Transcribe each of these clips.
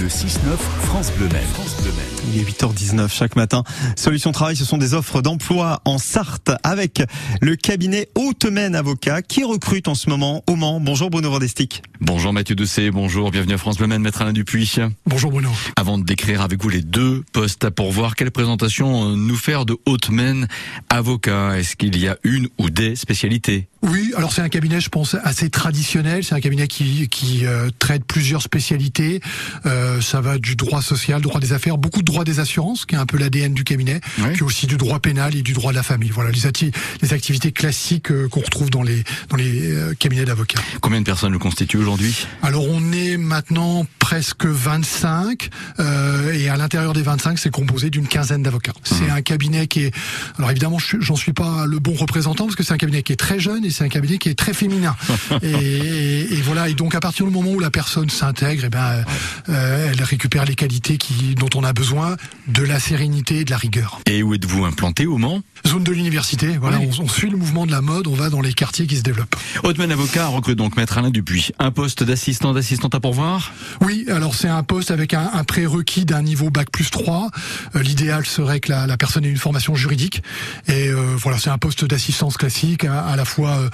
Le 6-9 France Bleu Maine. France Bleu Maine. Il est 8h19 chaque matin. Solution Travail, ce sont des offres d'emploi en Sarthe avec le cabinet Haute-Maine Avocat qui recrute en ce moment au Mans. Bonjour Bruno Vandestick. Bonjour Mathieu Doucet, bonjour, bienvenue à France Bleu Maine, Maître Alain Dupuis. Bonjour Bruno. Avant de décrire avec vous les deux postes à pourvoir, quelle présentation euh, nous faire de Haute-Maine Avocat? Est-ce qu'il y a une ou des spécialités? Oui, alors c'est un cabinet, je pense, assez traditionnel. C'est un cabinet qui, qui euh, traite plusieurs spécialités. Euh, ça va du droit social, droit des affaires, beaucoup de droit des assurances, qui est un peu l'ADN du cabinet, Oui. puis aussi du droit pénal et du droit de la famille. Voilà, les, ati- les activités classiques euh, qu'on retrouve dans les, dans les euh, cabinets d'avocats. Combien de personnes le constituent aujourd'hui? Alors on est maintenant presque 25 euh, et à l'intérieur des 25 c'est composé d'une quinzaine d'avocats. C'est un cabinet qui est alors évidemment je- j'en suis pas le bon représentant parce que c'est un cabinet qui est très jeune et c'est un cabinet qui est très féminin. et, et- et voilà et donc à partir du moment où la personne s'intègre et ben euh, elle récupère les qualités qui dont on a besoin de la sérénité et de la rigueur. Et où êtes-vous implanté au Mans? Zone de l'université, voilà, Oui. on, on suit le mouvement de la mode, on va dans les quartiers qui se développent. Haute-Maine Avocat recrute donc Maître Alain Dupuis. Un poste d'assistant, d'assistante à pourvoir? Oui, alors c'est un poste avec un, un prérequis d'un niveau bac plus 3. Euh, L'idéal serait que la, la personne ait une formation juridique. Et euh, voilà, c'est un poste d'assistance classique, à, à la fois euh,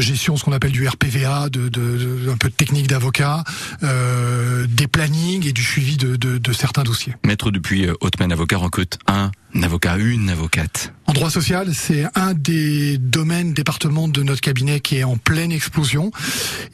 gestion, ce qu'on appelle du RPVA, de, de- de- un peu de technique d'avocat, des plannings et du suivi de, certains dossiers. Maître Dupuis, Haute-Maine Avocat recrute un avocat, une avocate. En droit social, c'est un des domaines, départements de notre cabinet qui est en pleine explosion.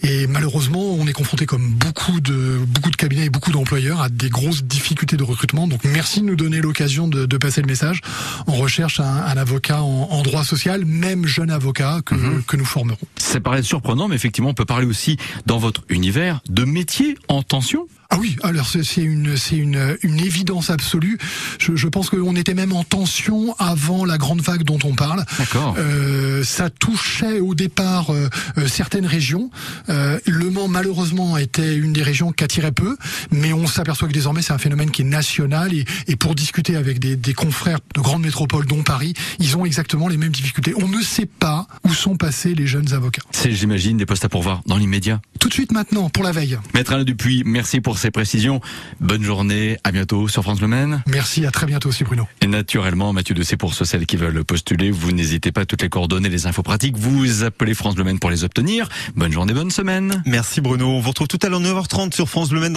Et malheureusement, on est confronté, comme beaucoup de beaucoup de cabinets et beaucoup d'employeurs, à des grosses difficultés de recrutement. Donc, merci de nous donner l'occasion de, de passer le message. On recherche un, un avocat en, en droit social, même jeune avocat que, que nous formerons. Ça paraît surprenant, mais effectivement, on peut parler aussi, dans votre univers, de métiers en tension. Ah oui, alors c'est une c'est une une évidence absolue. Je, je pense qu'on était même en tension avant la grande vague dont on parle. D'accord. Euh, ça touchait au départ euh, euh, certaines régions. Euh, le Mans, malheureusement, était une des régions qui attirait peu, mais on s'aperçoit que désormais c'est un phénomène qui est national et, et pour discuter avec des, des confrères de grandes métropoles, dont Paris, ils ont exactement les mêmes difficultés. On ne sait pas où sont passés les jeunes avocats. C'est, j'imagine, des postes à pourvoir dans l'immédiat. Tout de suite maintenant, pour la veille. Maître Alain Dupuis, merci pour ces précisions. Bonne journée, à bientôt sur France Le Maine. Merci, à très bientôt aussi Bruno. Et naturellement, Mathieu Dessay, pour ceux celles qui veulent postuler, vous n'hésitez pas, toutes les coordonnées, les infos pratiques, vous appelez France Le Maine pour les obtenir. Bonne journée, bonne semaine. Merci Bruno. On vous retrouve tout à l'heure 9h30 sur France Bleu Maine.